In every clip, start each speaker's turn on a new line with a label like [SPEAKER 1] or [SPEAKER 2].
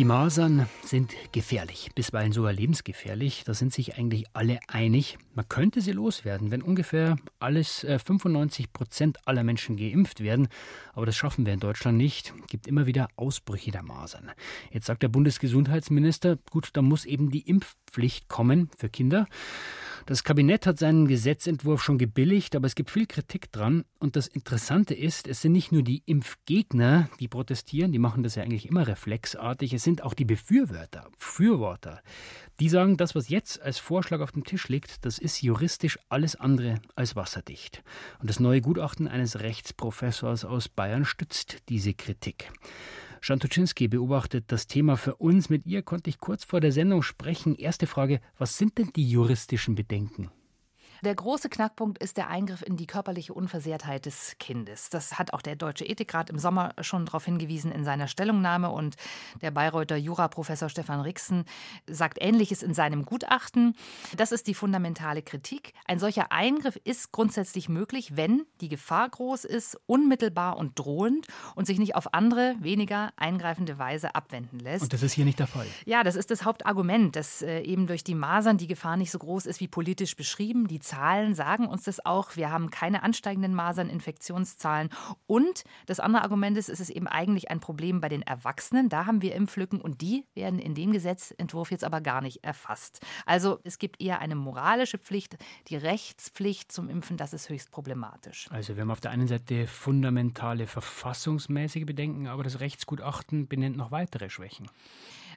[SPEAKER 1] Die Masern sind gefährlich, bisweilen sogar lebensgefährlich. Da sind sich eigentlich alle einig. Man könnte sie loswerden, wenn ungefähr alles 95 äh, Prozent aller Menschen geimpft werden. Aber das schaffen wir in Deutschland nicht. Es gibt immer wieder Ausbrüche der Masern. Jetzt sagt der Bundesgesundheitsminister, gut, da muss eben die Impfpflicht kommen für Kinder. Das Kabinett hat seinen Gesetzentwurf schon gebilligt, aber es gibt viel Kritik dran. Und das Interessante ist, es sind nicht nur die Impfgegner, die protestieren, die machen das ja eigentlich immer reflexartig, es sind auch die Befürworter, Befürworter. Die sagen, das, was jetzt als Vorschlag auf dem Tisch liegt, das ist juristisch alles andere als wasserdicht. Und das neue Gutachten eines Rechtsprofessors aus Bayern stützt diese Kritik. Schantuczynski beobachtet das Thema für uns. Mit ihr konnte ich kurz vor der Sendung sprechen. Erste Frage, was sind denn die juristischen Bedenken?
[SPEAKER 2] Der große Knackpunkt ist der Eingriff in die körperliche Unversehrtheit des Kindes. Das hat auch der Deutsche Ethikrat im Sommer schon darauf hingewiesen in seiner Stellungnahme und der Bayreuther Juraprofessor Stefan Rixen sagt Ähnliches in seinem Gutachten. Das ist die fundamentale Kritik. Ein solcher Eingriff ist grundsätzlich möglich, wenn die Gefahr groß ist, unmittelbar und drohend und sich nicht auf andere, weniger eingreifende Weise abwenden lässt.
[SPEAKER 1] Und das ist hier nicht der Fall.
[SPEAKER 2] Ja, das ist das Hauptargument, dass äh, eben durch die Masern die Gefahr nicht so groß ist wie politisch beschrieben. Die Zahlen sagen uns das auch. Wir haben keine ansteigenden Maserninfektionszahlen. Und das andere Argument ist, es ist eben eigentlich ein Problem bei den Erwachsenen. Da haben wir Impflücken und die werden in dem Gesetzentwurf jetzt aber gar nicht erfasst. Also es gibt eher eine moralische Pflicht, die Rechtspflicht zum Impfen, das ist höchst problematisch.
[SPEAKER 1] Also wir haben auf der einen Seite fundamentale verfassungsmäßige Bedenken, aber das Rechtsgutachten benennt noch weitere Schwächen.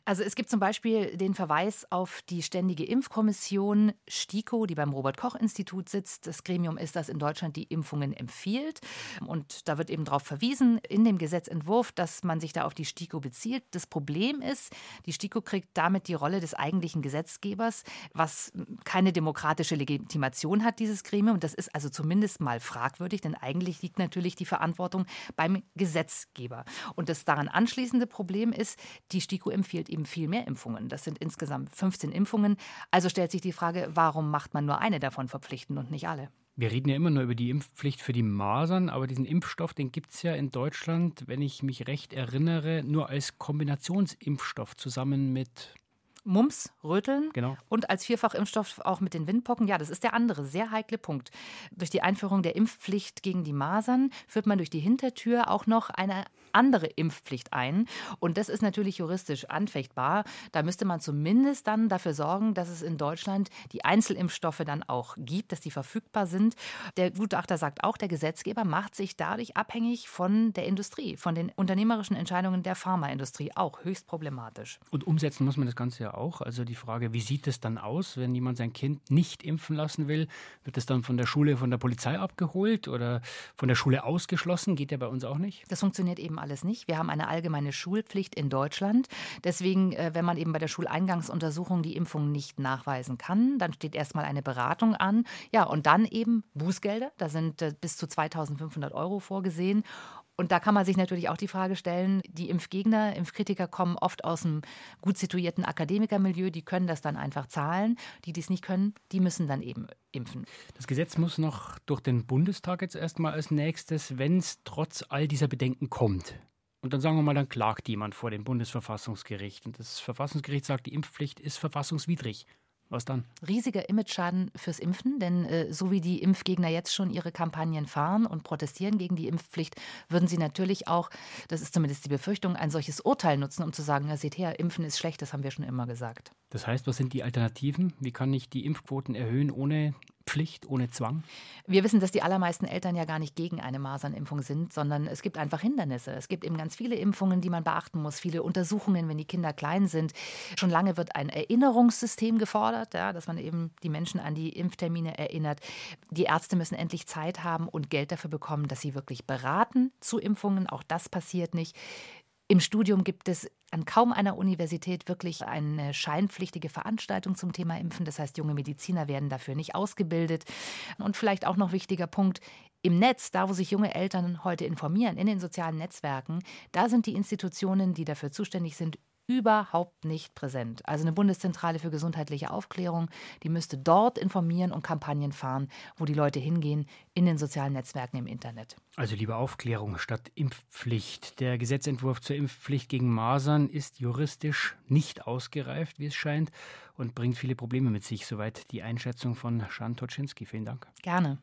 [SPEAKER 2] Also es gibt zum Beispiel den Verweis auf die Ständige Impfkommission STIKO, die beim Robert-Koch-Institut sitzt. Das Gremium ist, das in Deutschland die Impfungen empfiehlt. Und da wird eben darauf verwiesen in dem Gesetzentwurf, dass man sich da auf die STIKO bezieht. Das Problem ist, die STIKO kriegt damit die Rolle des eigentlichen Gesetzgebers, was keine demokratische Legitimation hat, dieses Gremium. Das ist also zumindest mal fragwürdig, denn eigentlich liegt natürlich die Verantwortung beim Gesetzgeber. Und das daran anschließende Problem ist, die STIKO empfiehlt eben viel mehr Impfungen. Das sind insgesamt 15 Impfungen. Also stellt sich die Frage, warum macht man nur eine davon verpflichtend und nicht alle?
[SPEAKER 1] Wir reden ja immer nur über die Impfpflicht für die Masern, aber diesen Impfstoff, den gibt es ja in Deutschland, wenn ich mich recht erinnere, nur als Kombinationsimpfstoff zusammen mit
[SPEAKER 2] Mumps, Röteln
[SPEAKER 1] genau.
[SPEAKER 2] und als Vierfachimpfstoff auch mit den Windpocken. Ja, das ist der andere sehr heikle Punkt. Durch die Einführung der Impfpflicht gegen die Masern führt man durch die Hintertür auch noch eine andere Impfpflicht ein. Und das ist natürlich juristisch anfechtbar. Da müsste man zumindest dann dafür sorgen, dass es in Deutschland die Einzelimpfstoffe dann auch gibt, dass die verfügbar sind. Der Gutachter sagt auch, der Gesetzgeber macht sich dadurch abhängig von der Industrie, von den unternehmerischen Entscheidungen der Pharmaindustrie. Auch höchst problematisch.
[SPEAKER 1] Und umsetzen muss man das Ganze ja auch. Also die Frage, wie sieht es dann aus, wenn jemand sein Kind nicht impfen lassen will? Wird es dann von der Schule, von der Polizei abgeholt oder von der Schule ausgeschlossen? Geht ja bei uns auch nicht.
[SPEAKER 2] Das funktioniert eben alles nicht. Wir haben eine allgemeine Schulpflicht in Deutschland. Deswegen, äh, wenn man eben bei der Schuleingangsuntersuchung die Impfung nicht nachweisen kann, dann steht erstmal eine Beratung an. Ja, und dann eben Bußgelder. Da sind äh, bis zu 2500 Euro vorgesehen. Und da kann man sich natürlich auch die Frage stellen, die Impfgegner, Impfkritiker kommen oft aus einem gut situierten Akademikermilieu, die können das dann einfach zahlen. Die, die es nicht können, die müssen dann eben impfen.
[SPEAKER 1] Das Gesetz muss noch durch den Bundestag jetzt erstmal als nächstes, wenn es trotz all dieser Bedenken kommt. Und dann sagen wir mal, dann klagt jemand vor dem Bundesverfassungsgericht. Und das Verfassungsgericht sagt, die Impfpflicht ist verfassungswidrig. Was dann?
[SPEAKER 2] Riesiger Imageschaden fürs Impfen, denn äh, so wie die Impfgegner jetzt schon ihre Kampagnen fahren und protestieren gegen die Impfpflicht, würden sie natürlich auch, das ist zumindest die Befürchtung, ein solches Urteil nutzen, um zu sagen, ja, seht her, Impfen ist schlecht, das haben wir schon immer gesagt.
[SPEAKER 1] Das heißt, was sind die Alternativen? Wie kann ich die Impfquoten erhöhen, ohne Pflicht, ohne Zwang?
[SPEAKER 2] Wir wissen, dass die allermeisten Eltern ja gar nicht gegen eine Masernimpfung sind, sondern es gibt einfach Hindernisse. Es gibt eben ganz viele Impfungen, die man beachten muss, viele Untersuchungen, wenn die Kinder klein sind. Schon lange wird ein Erinnerungssystem gefordert, ja, dass man eben die Menschen an die Impftermine erinnert. Die Ärzte müssen endlich Zeit haben und Geld dafür bekommen, dass sie wirklich beraten zu Impfungen. Auch das passiert nicht. Im Studium gibt es an kaum einer Universität wirklich eine scheinpflichtige Veranstaltung zum Thema Impfen. Das heißt, junge Mediziner werden dafür nicht ausgebildet. Und vielleicht auch noch wichtiger Punkt, im Netz, da wo sich junge Eltern heute informieren, in den sozialen Netzwerken, da sind die Institutionen, die dafür zuständig sind, überhaupt nicht präsent. Also eine Bundeszentrale für gesundheitliche Aufklärung, die müsste dort informieren und Kampagnen fahren, wo die Leute hingehen, in den sozialen Netzwerken im Internet.
[SPEAKER 1] Also lieber Aufklärung statt Impfpflicht. Der Gesetzentwurf zur Impfpflicht gegen Masern ist juristisch nicht ausgereift, wie es scheint, und bringt viele Probleme mit sich. Soweit die Einschätzung von Schan Toczynski. Vielen Dank.
[SPEAKER 2] Gerne.